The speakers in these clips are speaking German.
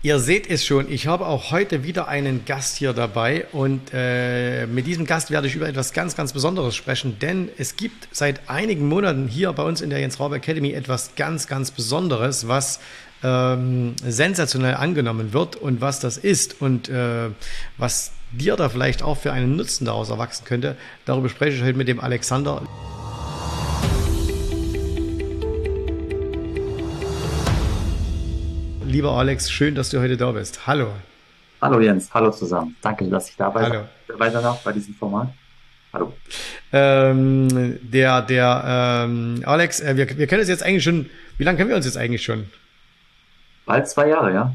Ihr seht es schon, ich habe auch heute wieder einen Gast hier dabei und äh, mit diesem Gast werde ich über etwas ganz, ganz Besonderes sprechen, denn es gibt seit einigen Monaten hier bei uns in der Jens Raub Academy etwas ganz, ganz Besonderes, was ähm, sensationell angenommen wird und was das ist und äh, was dir da vielleicht auch für einen Nutzen daraus erwachsen könnte. Darüber spreche ich heute mit dem Alexander. Lieber Alex, schön, dass du heute da bist. Hallo. Hallo Jens, hallo zusammen. Danke, dass ich dabei, hallo. dabei sein darf bei diesem Format. Hallo. Ähm, der der ähm, Alex, äh, wir, wir kennen uns jetzt eigentlich schon, wie lange kennen wir uns jetzt eigentlich schon? Bald zwei Jahre, ja.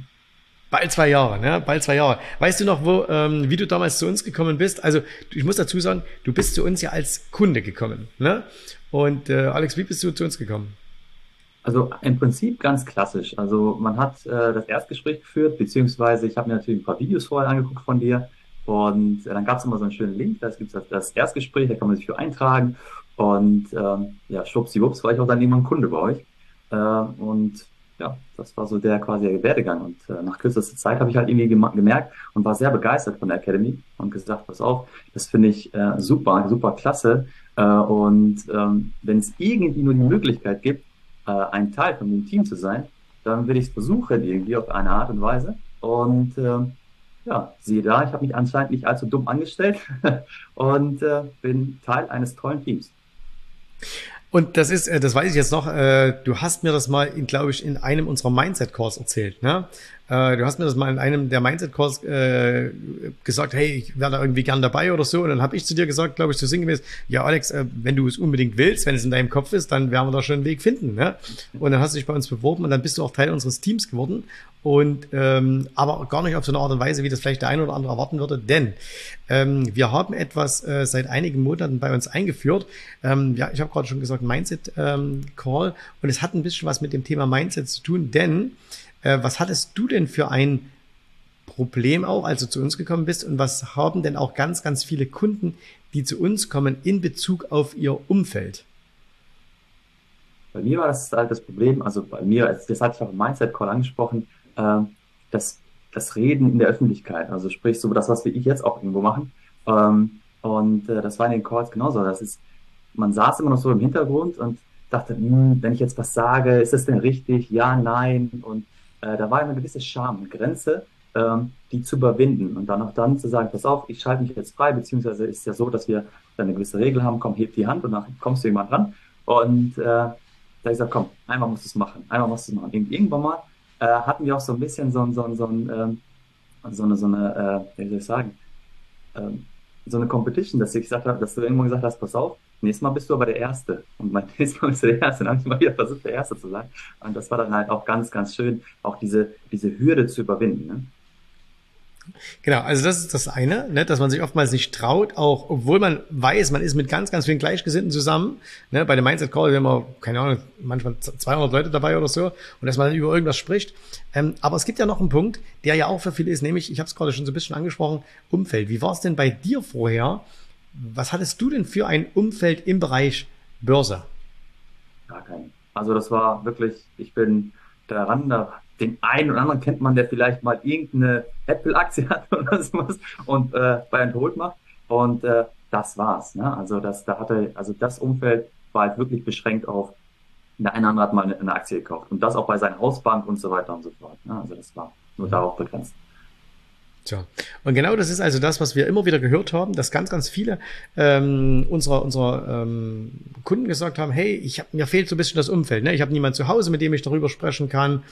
Bald zwei Jahre, ne? Bald zwei Jahre. Weißt du noch, wo, ähm, wie du damals zu uns gekommen bist? Also ich muss dazu sagen, du bist zu uns ja als Kunde gekommen, ne? Und äh, Alex, wie bist du zu uns gekommen? Also im Prinzip ganz klassisch. Also man hat äh, das Erstgespräch geführt, beziehungsweise ich habe mir natürlich ein paar Videos vorher angeguckt von dir. Und äh, dann gab es immer so einen schönen Link, da gibt es das Erstgespräch, da kann man sich für eintragen. Und ähm, ja, schwuppsiwupps war ich auch dann irgendwann Kunde bei euch. Äh, und ja, das war so der quasi der Werdegang. Und äh, nach kürzester Zeit habe ich halt irgendwie gemerkt und war sehr begeistert von der Academy und gesagt, pass auf, das finde ich äh, super, super klasse. Äh, und ähm, wenn es irgendwie nur die Möglichkeit gibt, äh, ein Teil von dem Team zu sein, dann will ich es versuchen irgendwie auf eine Art und Weise. Und äh, ja, siehe da, ich habe mich anscheinend nicht allzu dumm angestellt und äh, bin Teil eines tollen Teams. Und das ist, äh, das weiß ich jetzt noch, äh, du hast mir das mal, glaube ich, in einem unserer Mindset-Calls erzählt, ne? Äh, du hast mir das mal in einem der Mindset-Calls gesagt, hey, ich wäre da irgendwie gern dabei oder so. Und dann habe ich zu dir gesagt, glaube ich, zu sinngemäß, ja, Alex, wenn du es unbedingt willst, wenn es in deinem Kopf ist, dann werden wir da schon einen Weg finden. Ne? Und dann hast du dich bei uns beworben und dann bist du auch Teil unseres Teams geworden. Und ähm, aber gar nicht auf so eine Art und Weise, wie das vielleicht der eine oder andere erwarten würde, denn ähm, wir haben etwas äh, seit einigen Monaten bei uns eingeführt. Ähm, ja, ich habe gerade schon gesagt, Mindset ähm, Call und es hat ein bisschen was mit dem Thema Mindset zu tun, denn äh, was hattest du denn für ein Problem auch, als du zu uns gekommen bist? Und was haben denn auch ganz, ganz viele Kunden, die zu uns kommen, in Bezug auf ihr Umfeld? Bei mir war das halt das Problem, also bei mir, das hatte ich auch im Mindset Call angesprochen, äh, das, das Reden in der Öffentlichkeit, also sprich so das, was wir jetzt auch irgendwo machen. Ähm, und äh, das war in den Calls genauso. Das ist, man saß immer noch so im Hintergrund und dachte, hm, wenn ich jetzt was sage, ist das denn richtig? Ja, nein. Und äh, da war eine gewisse Scham und Grenze, ähm, die zu überwinden und dann auch dann zu sagen, pass auf, ich schalte mich jetzt frei, beziehungsweise ist ja so, dass wir dann eine gewisse Regel haben, komm, heb die Hand und dann kommst du jemand ran. Und äh, da ich gesagt, komm, einmal musst du es machen, einmal musst du es machen. Irgendwann mal äh, hatten wir auch so ein bisschen so, so, so, ähm, so eine, so eine äh, wie soll ich sagen, ähm, so eine Competition, dass ich gesagt habe, dass du irgendwann gesagt hast, pass auf, nächstes Mal bist du aber der Erste. Und mein nächstes Mal bist du der Erste. Dann habe ich mal wieder versucht, der Erste zu sein. Und das war dann halt auch ganz, ganz schön, auch diese, diese Hürde zu überwinden. Ne? Genau, also das ist das eine, ne, dass man sich oftmals nicht traut, auch obwohl man weiß, man ist mit ganz, ganz vielen Gleichgesinnten zusammen. Ne, bei dem Mindset Call haben wir, keine Ahnung, manchmal 200 Leute dabei oder so und dass man dann über irgendwas spricht. Ähm, aber es gibt ja noch einen Punkt, der ja auch für viele ist, nämlich, ich habe es gerade schon so ein bisschen angesprochen, Umfeld. Wie war es denn bei dir vorher? Was hattest du denn für ein Umfeld im Bereich Börse? Gar kein. Also das war wirklich, ich bin daran, da den einen oder anderen kennt man, der vielleicht mal irgendeine Apple-Aktie hat oder sowas und äh, bei Hold macht. Und äh, das war's. Ne? Also das, da hatte, also das Umfeld war halt wirklich beschränkt auf, der eine oder andere hat mal eine, eine Aktie gekauft und das auch bei seiner Hausbank und so weiter und so fort. Ne? Also das war nur darauf begrenzt. Tja, und genau das ist also das, was wir immer wieder gehört haben, dass ganz, ganz viele ähm, unserer, unserer ähm, Kunden gesagt haben, hey, ich hab, mir fehlt so ein bisschen das Umfeld. Ne? Ich habe niemand zu Hause, mit dem ich darüber sprechen kann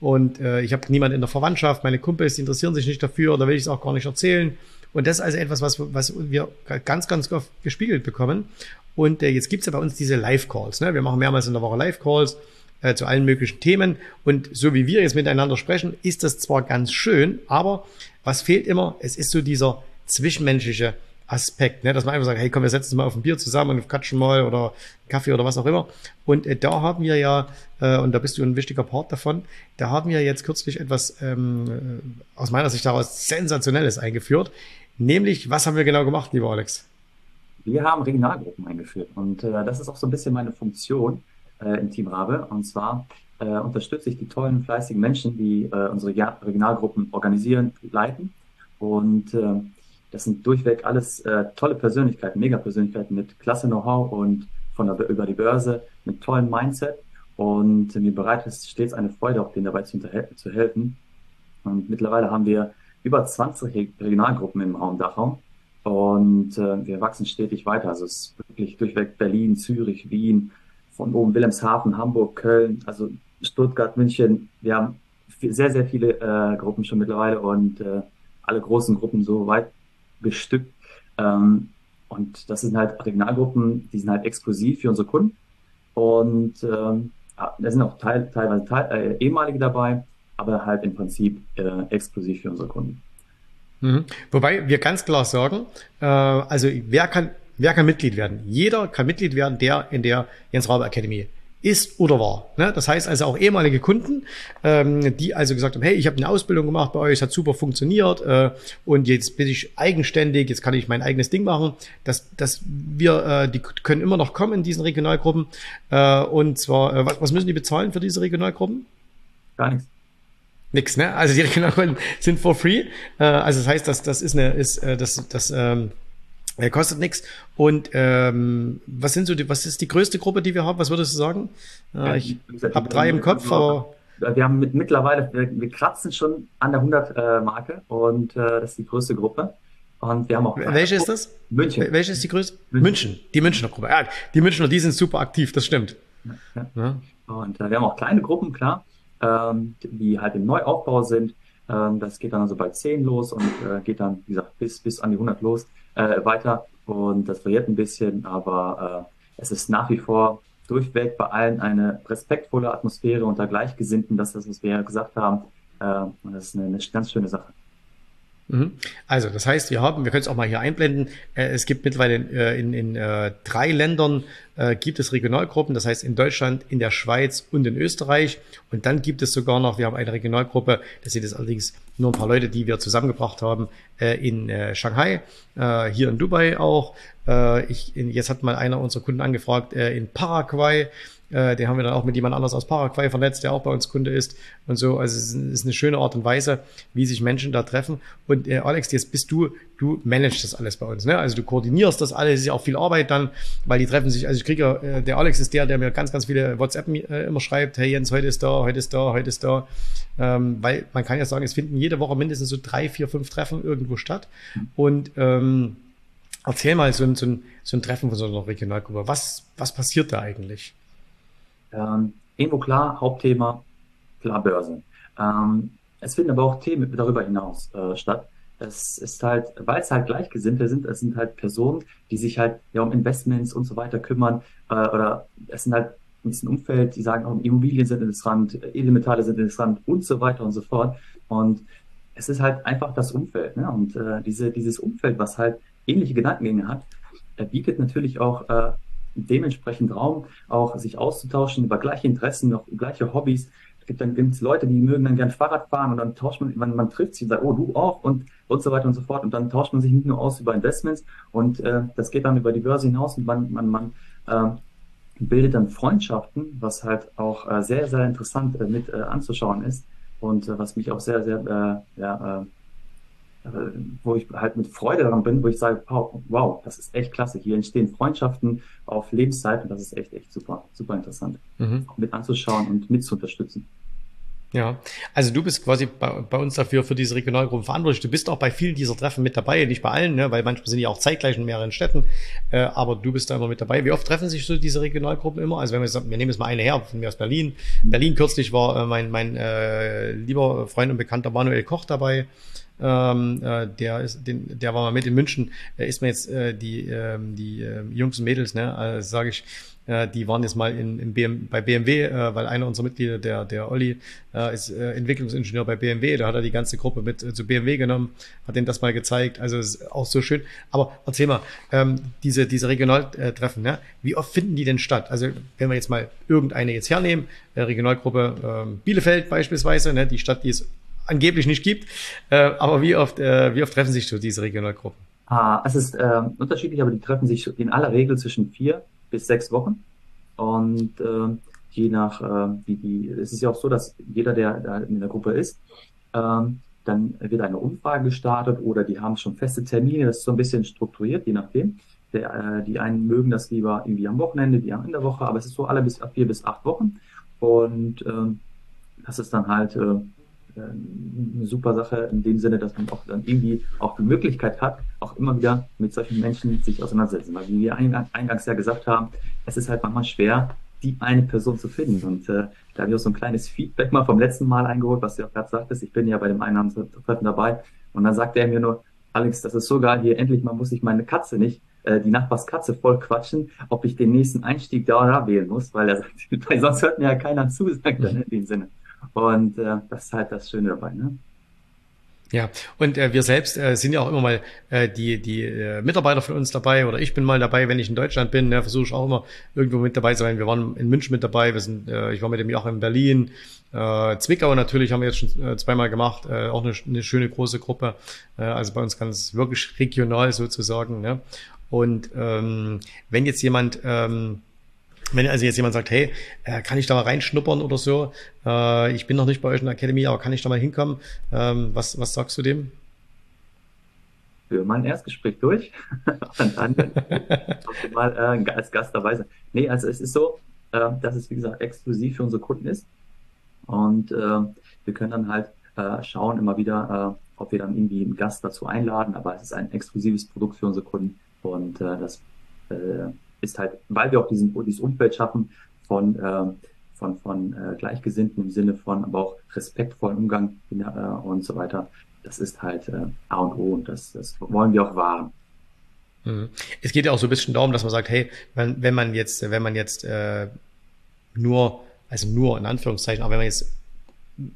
und äh, ich habe niemand in der Verwandtschaft, meine Kumpels die interessieren sich nicht dafür oder will ich es auch gar nicht erzählen. Und das ist also etwas, was, was wir ganz, ganz oft gespiegelt bekommen. Und äh, jetzt gibt's ja bei uns diese Live-Calls. Ne? Wir machen mehrmals in der Woche Live-Calls äh, zu allen möglichen Themen. Und so wie wir jetzt miteinander sprechen, ist das zwar ganz schön, aber was fehlt immer? Es ist so dieser zwischenmenschliche Aspekt, ne? dass man einfach sagt, hey, komm, wir setzen uns mal auf ein Bier zusammen und quatschen mal oder Kaffee oder was auch immer. Und äh, da haben wir ja, äh, und da bist du ein wichtiger Part davon, da haben wir jetzt kürzlich etwas ähm, äh, aus meiner Sicht daraus Sensationelles eingeführt. Nämlich, was haben wir genau gemacht, lieber Alex? Wir haben Regionalgruppen eingeführt und äh, das ist auch so ein bisschen meine Funktion äh, im Team Rabe. Und zwar äh, unterstütze ich die tollen, fleißigen Menschen, die äh, unsere Regionalgruppen organisieren, leiten. Und äh, das sind durchweg alles äh, tolle Persönlichkeiten, Mega-Persönlichkeiten mit klasse Know-how und von der, über die Börse mit tollem Mindset. Und mir bereit ist stets eine Freude, auch denen dabei zu, zu helfen. Und mittlerweile haben wir über 20 Regionalgruppen im Raum Dachau. Und äh, wir wachsen stetig weiter. Also es ist wirklich durchweg Berlin, Zürich, Wien, von oben Wilhelmshaven, Hamburg, Köln, also Stuttgart, München. Wir haben sehr, sehr viele äh, Gruppen schon mittlerweile und äh, alle großen Gruppen so weit bestückt. Ähm, und das sind halt Regionalgruppen, die sind halt exklusiv für unsere Kunden. Und ähm, da sind auch teil, teilweise teil, äh, ehemalige dabei, aber halt im Prinzip äh, exklusiv für unsere Kunden. Mhm. Wobei wir ganz klar sagen, äh, also wer kann, wer kann Mitglied werden? Jeder kann Mitglied werden, der in der Jens Rabe Academy ist oder war. Ne? Das heißt also auch ehemalige Kunden, ähm, die also gesagt haben, hey, ich habe eine Ausbildung gemacht bei euch, es hat super funktioniert äh, und jetzt bin ich eigenständig, jetzt kann ich mein eigenes Ding machen. Das, das wir, äh, die können immer noch kommen in diesen Regionalgruppen. Äh, und zwar, äh, was, was müssen die bezahlen für diese Regionalgruppen? Gar nichts. Nix, ne? Also die Regionalgruppen sind for free. Äh, also das heißt, dass das ist eine, ist äh, das, das ähm, er kostet nichts. Und ähm, was sind so die, was ist die größte Gruppe, die wir haben? Was würdest du sagen? Äh, ich habe drei im Kopf, aber. Wir haben mit, mittlerweile, wir, wir kratzen schon an der 100-Marke äh, und äh, das ist die größte Gruppe. Und wir haben auch. Welche ist das? München. Welche ist die größte? München. München. Die Münchner Gruppe. Ja, die Münchner, die sind super aktiv, das stimmt. Ja, ja. Und äh, wir haben auch kleine Gruppen, klar, ähm, die halt im Neuaufbau sind. Ähm, das geht dann also bei 10 los und äh, geht dann, wie gesagt, bis, bis an die 100 los äh, weiter und das variiert ein bisschen, aber äh, es ist nach wie vor durchweg bei allen eine respektvolle Atmosphäre unter Gleichgesinnten, das ist was wir gesagt haben. Äh, und das ist eine, eine ganz schöne Sache. Mhm. Also, das heißt, wir haben, wir können es auch mal hier einblenden, äh, es gibt mittlerweile äh, in, in äh, drei Ländern gibt es Regionalgruppen, das heißt in Deutschland, in der Schweiz und in Österreich. Und dann gibt es sogar noch, wir haben eine Regionalgruppe, das sind jetzt allerdings nur ein paar Leute, die wir zusammengebracht haben, äh, in äh, Shanghai, äh, hier in Dubai auch. Äh, ich, in, jetzt hat mal einer unserer Kunden angefragt, äh, in Paraguay. Äh, den haben wir dann auch mit jemand anders aus Paraguay vernetzt, der auch bei uns Kunde ist und so. Also es ist eine schöne Art und Weise, wie sich Menschen da treffen. Und äh, Alex, jetzt bist du, du managst das alles bei uns. Ne? Also du koordinierst das alles, es ist ja auch viel Arbeit dann, weil die treffen sich, also ich kriege ja, äh, der Alex ist der, der mir ganz, ganz viele WhatsApp äh, immer schreibt, hey Jens, heute ist da, heute ist da, heute ist da. Ähm, weil man kann ja sagen, es finden jede Woche mindestens so drei, vier, fünf Treffen irgendwo statt. Und ähm, erzähl mal so ein, so, ein, so ein Treffen von so einer Regionalgruppe. Was, was passiert da eigentlich? Ähm, irgendwo klar, Hauptthema, klar Börse. Ähm, es finden aber auch Themen darüber hinaus äh, statt. Es ist halt, weil es halt Gleichgesinnte sind, es sind halt Personen, die sich halt ja um Investments und so weiter kümmern, äh, oder es sind halt in diesem Umfeld, die sagen, oh, Immobilien sind interessant, Edelmetalle sind interessant und so weiter und so fort. Und es ist halt einfach das Umfeld. Ne? Und äh, diese, dieses Umfeld, was halt ähnliche Gedankengänge hat, er bietet natürlich auch äh, dementsprechend Raum, auch sich auszutauschen über gleiche Interessen, auch gleiche Hobbys. Es gibt dann gibt's Leute, die mögen dann gern Fahrrad fahren und dann tauscht man, man, man trifft sich und sagt, oh, du auch und, und so weiter und so fort. Und dann tauscht man sich nicht nur aus über Investments und äh, das geht dann über die Börse hinaus und man, man, man äh, bildet dann Freundschaften, was halt auch äh, sehr, sehr interessant äh, mit äh, anzuschauen ist und äh, was mich auch sehr, sehr, äh, ja, äh, äh, wo ich halt mit Freude daran bin, wo ich sage, wow, das ist echt klasse. Hier entstehen Freundschaften auf Lebenszeit und das ist echt, echt super, super interessant, mhm. mit anzuschauen und mit zu unterstützen. Ja, also du bist quasi bei, bei, uns dafür für diese Regionalgruppen verantwortlich. Du bist auch bei vielen dieser Treffen mit dabei, nicht bei allen, ne, weil manchmal sind die auch zeitgleich in mehreren Städten, äh, aber du bist da immer mit dabei. Wie oft treffen sich so diese Regionalgruppen immer? Also wenn wir, sagen, wir nehmen jetzt mal eine her, von mir aus Berlin. Berlin kürzlich war äh, mein, mein äh, lieber Freund und Bekannter Manuel Koch dabei. Ähm, äh, der ist, den, der war mal mit in München. Äh, ist mir jetzt äh, die ähm, die äh, Jungs und Mädels, ne, äh, sage ich, äh, die waren jetzt mal in, in BM, bei BMW, äh, weil einer unserer Mitglieder, der der Olli, äh, ist äh, Entwicklungsingenieur bei BMW. Da hat er die ganze Gruppe mit äh, zu BMW genommen, hat denen das mal gezeigt. Also ist auch so schön. Aber erzähl mal, ähm, diese diese Regionaltreffen, ne? Wie oft finden die denn statt? Also wenn wir jetzt mal irgendeine jetzt hernehmen, äh, Regionalgruppe äh, Bielefeld beispielsweise, ne? Die Stadt, die es angeblich nicht gibt. Äh, aber wie oft, äh, wie oft treffen sich so diese Regionalgruppen? Ah, es ist äh, unterschiedlich, aber die treffen sich in aller Regel zwischen vier bis sechs Wochen. Und äh, je nach, äh, wie die, es ist ja auch so, dass jeder, der da in der Gruppe ist, ähm, dann wird eine Umfrage gestartet oder die haben schon feste Termine, das ist so ein bisschen strukturiert, je nachdem. Der, äh, die einen mögen das lieber irgendwie am Wochenende, die anderen in der Woche, aber es ist so alle bis vier bis acht Wochen. Und ähm, das ist dann halt äh, eine super Sache in dem Sinne, dass man auch dann irgendwie auch die Möglichkeit hat, auch immer wieder mit solchen Menschen sich auseinandersetzen. Weil wie wir eingangs ja gesagt haben, es ist halt manchmal schwer, die eine Person zu finden. Und äh, da habe ich auch so ein kleines Feedback mal vom letzten Mal eingeholt, was du auch gerade sagtest. Ich bin ja bei dem Einnahmentreffen dabei. Und dann sagte er mir nur, Alex, das ist so geil hier, endlich mal muss ich meine Katze nicht, äh, die Nachbarskatze voll quatschen, ob ich den nächsten Einstieg da oder da wählen muss, weil er sagt, weil sonst hört mir ja keiner zu, sagt er in dem Sinne. Und äh, das ist halt das Schöne dabei, ne? Ja, und äh, wir selbst äh, sind ja auch immer mal äh, die, die äh, Mitarbeiter von uns dabei oder ich bin mal dabei, wenn ich in Deutschland bin, ne, versuche ich auch immer irgendwo mit dabei zu sein. Wir waren in München mit dabei, wir sind, äh, ich war mit dem Joachim in Berlin, äh, Zwickau natürlich haben wir jetzt schon äh, zweimal gemacht, äh, auch eine, eine schöne große Gruppe, äh, also bei uns ganz wirklich regional sozusagen. Ne? Und ähm, wenn jetzt jemand ähm, wenn also jetzt jemand sagt, hey, äh, kann ich da mal reinschnuppern oder so? Äh, ich bin noch nicht bei euch in der Academy, aber kann ich da mal hinkommen? Ähm, was, was sagst du dem? Für mein Erstgespräch durch und dann mal äh, als Gast dabei sein. Nee, also es ist so, äh, dass es wie gesagt exklusiv für unsere Kunden ist und wir können dann halt schauen immer wieder, ob wir dann irgendwie einen Gast dazu einladen, aber es ist ein exklusives Produkt für unsere Kunden und das ist halt, weil wir auch diesen, dieses Umfeld schaffen von, äh, von, von äh, Gleichgesinnten im Sinne von, aber auch respektvollen Umgang in, äh, und so weiter. Das ist halt äh, A und O und das, das wollen wir auch wahren. Mhm. Es geht ja auch so ein bisschen darum, dass man sagt, hey, wenn, wenn man jetzt, wenn man jetzt äh, nur, also nur in Anführungszeichen, aber wenn man jetzt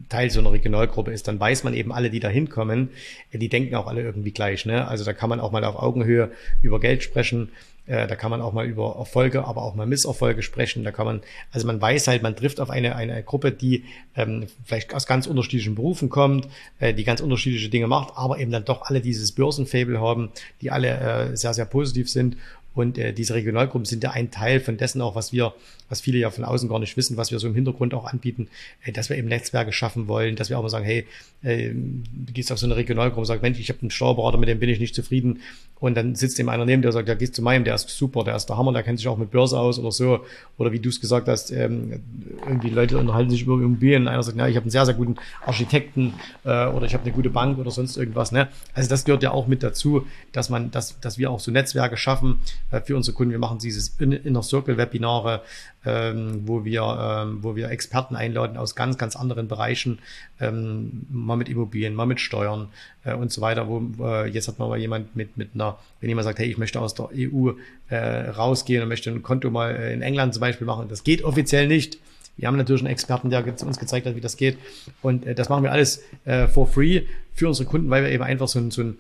Teil so einer Regionalgruppe ist, dann weiß man eben alle, die da hinkommen, die denken auch alle irgendwie gleich. Ne? Also da kann man auch mal auf Augenhöhe über Geld sprechen. Äh, da kann man auch mal über Erfolge, aber auch mal Misserfolge sprechen. Da kann man, also man weiß halt, man trifft auf eine, eine Gruppe, die ähm, vielleicht aus ganz unterschiedlichen Berufen kommt, äh, die ganz unterschiedliche Dinge macht, aber eben dann doch alle dieses Börsenfable haben, die alle äh, sehr, sehr positiv sind und äh, diese Regionalgruppen sind ja ein Teil von dessen auch, was wir, was viele ja von außen gar nicht wissen, was wir so im Hintergrund auch anbieten, äh, dass wir eben Netzwerke schaffen wollen, dass wir auch mal sagen, hey, äh, du gehst auf so eine Regionalgruppe und sagst, Mensch, ich habe einen Steuerberater, mit dem bin ich nicht zufrieden. Und dann sitzt dem einer neben, der sagt, ja, gehst zu meinem, der ist super, der ist der Hammer, der kennt sich auch mit Börse aus oder so. Oder wie du es gesagt hast, ähm, irgendwie Leute unterhalten sich über Immobilien. Einer sagt, ja, ich habe einen sehr, sehr guten Architekten äh, oder ich habe eine gute Bank oder sonst irgendwas. Ne? Also das gehört ja auch mit dazu, dass man, dass, dass wir auch so Netzwerke schaffen, äh, für unsere Kunden. Wir machen dieses Inner Circle Webinare, ähm, wo wir, ähm, wo wir Experten einladen aus ganz, ganz anderen Bereichen, ähm, mal mit Immobilien, mal mit Steuern äh, und so weiter. Wo äh, jetzt hat man mal jemand mit mit einer, wenn jemand sagt, hey, ich möchte aus der EU äh, rausgehen und möchte ein Konto mal äh, in England zum Beispiel machen, das geht offiziell nicht. Wir haben natürlich einen Experten, der uns gezeigt hat, wie das geht. Und äh, das machen wir alles äh, for free für unsere Kunden, weil wir eben einfach so ein, so ein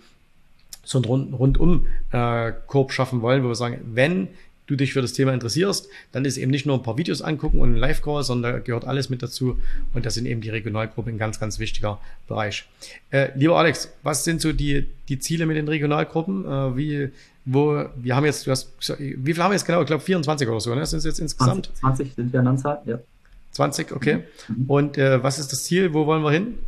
so einen Rundum-Korb äh, schaffen wollen, wo wir sagen, wenn du dich für das Thema interessierst, dann ist eben nicht nur ein paar Videos angucken und ein Live-Call, sondern da gehört alles mit dazu. Und das sind eben die Regionalgruppen ein ganz, ganz wichtiger Bereich. Äh, lieber Alex, was sind so die, die Ziele mit den Regionalgruppen? Äh, wie, wo, wir haben jetzt, du hast, wie viel haben wir jetzt genau? Ich glaube 24 oder so, ne? Sind es jetzt insgesamt? 20, 20 sind wir an Anzahl, ja. 20, okay. Mhm. Und äh, was ist das Ziel? Wo wollen wir hin?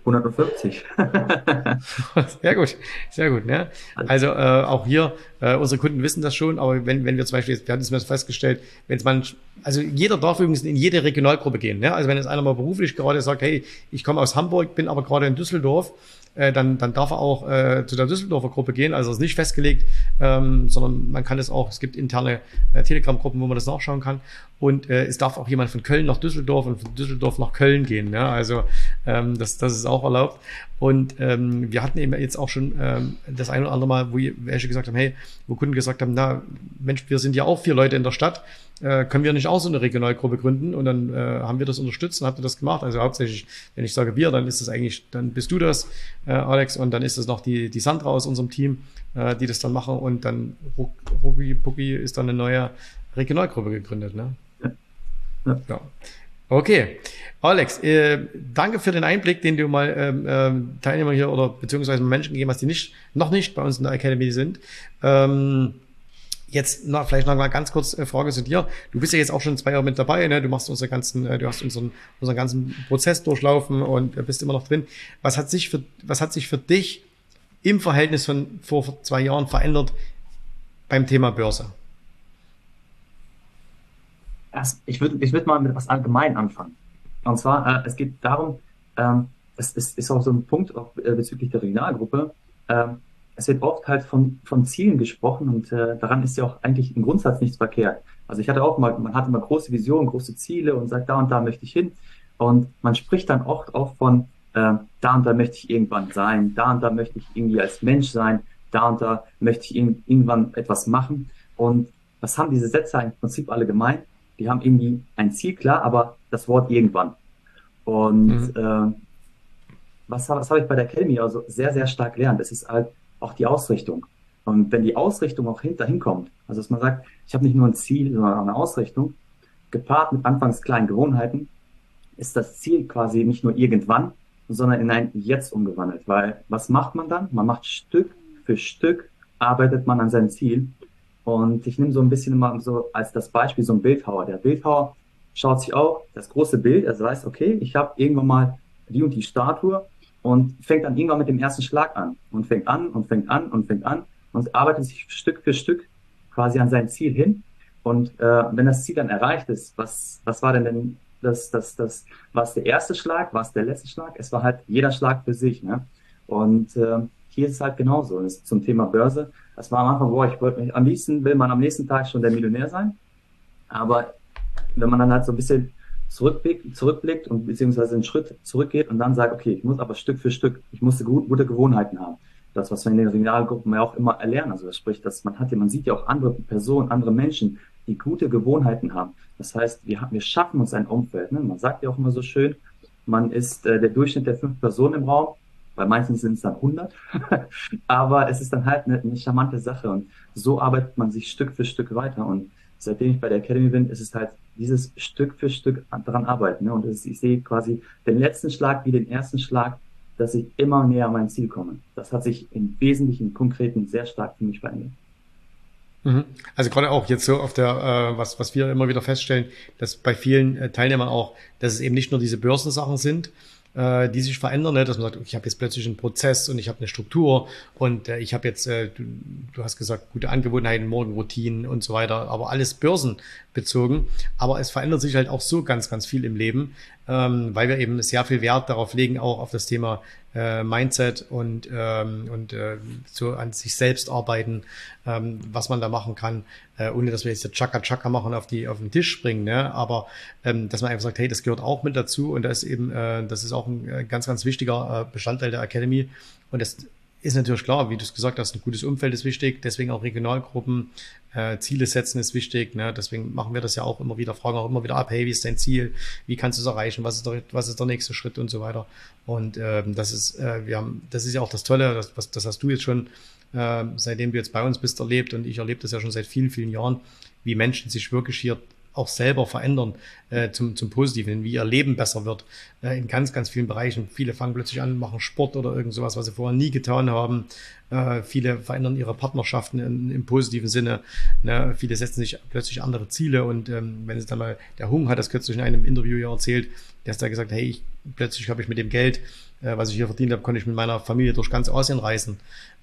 140. sehr gut, sehr gut. Ne? Also äh, auch hier, äh, unsere Kunden wissen das schon, aber wenn, wenn wir zum Beispiel, wir hatten es mir festgestellt, wenn es man, also jeder darf übrigens in jede Regionalgruppe gehen. Ne? Also wenn jetzt einer mal beruflich gerade sagt, hey, ich komme aus Hamburg, bin aber gerade in Düsseldorf, äh, dann, dann darf er auch äh, zu der Düsseldorfer Gruppe gehen. Also es ist nicht festgelegt, ähm, sondern man kann es auch, es gibt interne äh, Telegram-Gruppen, wo man das nachschauen kann. Und äh, es darf auch jemand von Köln nach Düsseldorf und von Düsseldorf nach Köln gehen. Ja? Also ähm, das, das ist auch erlaubt. Und ähm, wir hatten eben jetzt auch schon ähm, das eine oder andere Mal, wo welche gesagt haben, hey, wo Kunden gesagt haben, na Mensch, wir sind ja auch vier Leute in der Stadt äh, können wir nicht auch so eine Regionalgruppe gründen? Und dann äh, haben wir das unterstützt und habt ihr das gemacht. Also hauptsächlich, wenn ich sage wir, dann ist das eigentlich, dann bist du das, äh, Alex, und dann ist das noch die, die Sandra aus unserem Team, äh, die das dann machen. Und dann Rucki Pucki ist dann eine neue Regionalgruppe gegründet. Ne? Ja. ja. Okay. Alex, äh, danke für den Einblick, den du mal ähm, ähm, Teilnehmer hier oder beziehungsweise Menschen gegeben hast, die nicht, noch nicht bei uns in der Academy sind. Ähm, Jetzt noch, vielleicht noch mal ganz kurz äh, Frage zu dir. Du bist ja jetzt auch schon zwei Jahre mit dabei, ne? Du machst unseren ganzen, äh, du hast unseren, unseren ganzen Prozess durchlaufen und äh, bist immer noch drin. Was hat sich für, was hat sich für dich im Verhältnis von vor zwei Jahren verändert beim Thema Börse? Erst, ich würde ich würd mal mit was allgemein anfangen. Und zwar, äh, es geht darum, ähm, es, es ist auch so ein Punkt auch, äh, bezüglich der Regionalgruppe. Ähm, es wird oft halt von, von Zielen gesprochen und äh, daran ist ja auch eigentlich im Grundsatz nichts verkehrt. Also ich hatte auch mal, man hat immer große Visionen, große Ziele und sagt, da und da möchte ich hin. Und man spricht dann oft auch von, äh, da und da möchte ich irgendwann sein, da und da möchte ich irgendwie als Mensch sein, da und da möchte ich irgendwann etwas machen. Und was haben diese Sätze im Prinzip alle gemeint? Die haben irgendwie ein Ziel klar, aber das Wort irgendwann. Und mhm. äh, was, was habe ich bei der Academy also sehr, sehr stark gelernt? Es ist halt, auch die Ausrichtung. Und wenn die Ausrichtung auch hinterhin kommt, also dass man sagt, ich habe nicht nur ein Ziel, sondern auch eine Ausrichtung, gepaart mit anfangs kleinen Gewohnheiten, ist das Ziel quasi nicht nur irgendwann, sondern in ein Jetzt umgewandelt. Weil was macht man dann? Man macht Stück für Stück, arbeitet man an seinem Ziel. Und ich nehme so ein bisschen immer so als das Beispiel so ein Bildhauer. Der Bildhauer schaut sich auch das große Bild, also weiß, okay, ich habe irgendwann mal die und die Statue und fängt dann irgendwann mit dem ersten Schlag an und fängt an und fängt an und fängt an und arbeitet sich Stück für Stück quasi an sein Ziel hin. Und äh, wenn das Ziel dann erreicht ist, was, was war denn denn das, das, das, was der erste Schlag, was der letzte Schlag? Es war halt jeder Schlag für sich. Ne? Und äh, hier ist es halt genauso. Das ist zum Thema Börse. Das war am Anfang, boah, ich wollte mich, am liebsten will man am nächsten Tag schon der Millionär sein. Aber wenn man dann halt so ein bisschen zurückblickt, zurückblickt und beziehungsweise einen Schritt zurückgeht und dann sagt, okay, ich muss aber Stück für Stück, ich muss gute Gewohnheiten haben. Das, was wir in den Regionalgruppen ja auch immer erlernen. Also das spricht, dass man hat ja, man sieht ja auch andere Personen, andere Menschen, die gute Gewohnheiten haben. Das heißt, wir, wir schaffen uns ein Umfeld. Ne? Man sagt ja auch immer so schön, man ist äh, der Durchschnitt der fünf Personen im Raum. Bei manchen sind es dann 100. aber es ist dann halt eine, eine charmante Sache. Und so arbeitet man sich Stück für Stück weiter. Und seitdem ich bei der Academy bin, ist es halt dieses Stück für Stück daran arbeiten. Ne? Und ist, ich sehe quasi den letzten Schlag wie den ersten Schlag, dass ich immer näher an mein Ziel komme. Das hat sich im Wesentlichen, Konkreten sehr stark für mich verändert. Mhm. Also gerade auch jetzt so auf der, äh, was, was wir immer wieder feststellen, dass bei vielen äh, Teilnehmern auch, dass es eben nicht nur diese Börsensachen sind, äh, die sich verändern, ne? dass man sagt, ich habe jetzt plötzlich einen Prozess und ich habe eine Struktur und äh, ich habe jetzt, äh, du, du hast gesagt, gute Angewohnheiten, Morgenroutinen und so weiter, aber alles börsenbezogen. Aber es verändert sich halt auch so ganz, ganz viel im Leben, ähm, weil wir eben sehr viel Wert darauf legen, auch auf das Thema äh, Mindset und, ähm, und äh, so an sich selbst arbeiten, ähm, was man da machen kann, äh, ohne dass wir jetzt Chaka Chaka machen auf die auf den Tisch springen, ne? aber ähm, dass man einfach sagt, hey, das gehört auch mit dazu und das ist eben, äh, das ist auch ein äh, ganz, ganz wichtiger äh, Bestandteil der Academy und das ist natürlich klar, wie du es gesagt hast, ein gutes Umfeld ist wichtig, deswegen auch Regionalgruppen, äh, Ziele setzen ist wichtig. Ne? Deswegen machen wir das ja auch immer wieder, fragen auch immer wieder ab, hey, wie ist dein Ziel? Wie kannst du es erreichen? Was ist der, was ist der nächste Schritt und so weiter? Und ähm, das ist, äh, wir haben, das ist ja auch das Tolle, das, was, das hast du jetzt schon, äh, seitdem du jetzt bei uns bist, erlebt und ich erlebe das ja schon seit vielen, vielen Jahren, wie Menschen sich wirklich hier auch selber verändern äh, zum, zum Positiven, wie ihr Leben besser wird äh, in ganz, ganz vielen Bereichen. Viele fangen plötzlich an, machen Sport oder irgend sowas, was sie vorher nie getan haben. Äh, viele verändern ihre Partnerschaften in, im positiven Sinne. Ne? Viele setzen sich plötzlich andere Ziele und ähm, wenn es dann mal, der Hung hat das kürzlich in einem Interview ja erzählt, der hat da gesagt, hey, ich, plötzlich habe ich mit dem Geld, äh, was ich hier verdient habe, konnte ich mit meiner Familie durch ganz Asien reisen.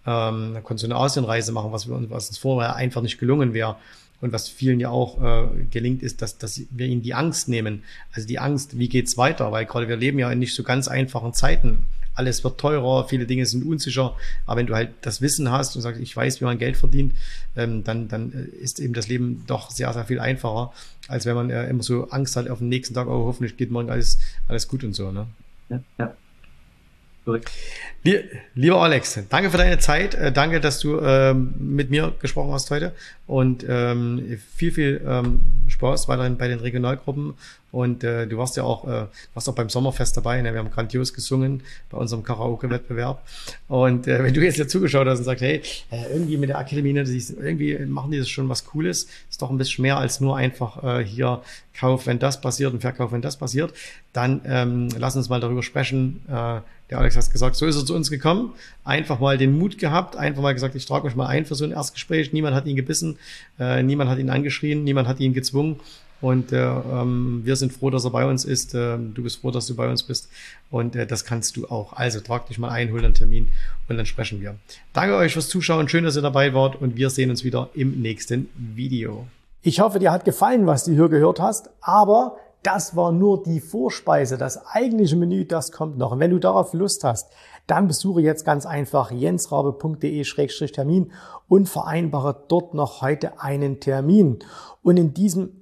Ähm, konnte ich eine Asienreise machen, was, wir, was uns vorher einfach nicht gelungen wäre. Und was vielen ja auch äh, gelingt, ist, dass, dass wir ihnen die Angst nehmen. Also die Angst, wie geht's weiter? Weil gerade wir leben ja in nicht so ganz einfachen Zeiten. Alles wird teurer, viele Dinge sind unsicher. Aber wenn du halt das Wissen hast und sagst, ich weiß, wie man Geld verdient, ähm, dann, dann äh, ist eben das Leben doch sehr, sehr viel einfacher, als wenn man äh, immer so Angst hat auf den nächsten Tag, oh, hoffentlich geht morgen alles, alles gut und so. Ne? Ja, ja. Lieber Alex, danke für deine Zeit. Äh, danke, dass du ähm, mit mir gesprochen hast heute. Und ähm, viel, viel ähm, Spaß weiterhin bei den Regionalgruppen. Und äh, du warst ja auch, äh, warst auch beim Sommerfest dabei. Ne? Wir haben grandios gesungen bei unserem Karaoke-Wettbewerb. Und äh, wenn du jetzt ja zugeschaut hast und sagst, hey, äh, irgendwie mit der Akademie, ne, irgendwie machen die das schon was Cooles, ist doch ein bisschen mehr als nur einfach äh, hier Kauf, wenn das passiert und Verkauf, wenn das passiert, dann ähm, lass uns mal darüber sprechen. Äh, der Alex hat gesagt, so ist er zu uns gekommen, einfach mal den Mut gehabt, einfach mal gesagt, ich trage mich mal ein für so ein Erstgespräch. Niemand hat ihn gebissen, äh, niemand hat ihn angeschrien, niemand hat ihn gezwungen. Und äh, ähm, wir sind froh, dass er bei uns ist. Äh, du bist froh, dass du bei uns bist. Und äh, das kannst du auch. Also trag dich mal ein, hol einen Termin und dann sprechen wir. Danke euch fürs Zuschauen. Schön, dass ihr dabei wart und wir sehen uns wieder im nächsten Video. Ich hoffe, dir hat gefallen, was du hier gehört hast, aber das war nur die Vorspeise. Das eigentliche Menü, das kommt noch. Und wenn du darauf Lust hast, dann besuche jetzt ganz einfach jensrabe.de-termin und vereinbare dort noch heute einen Termin. Und in diesem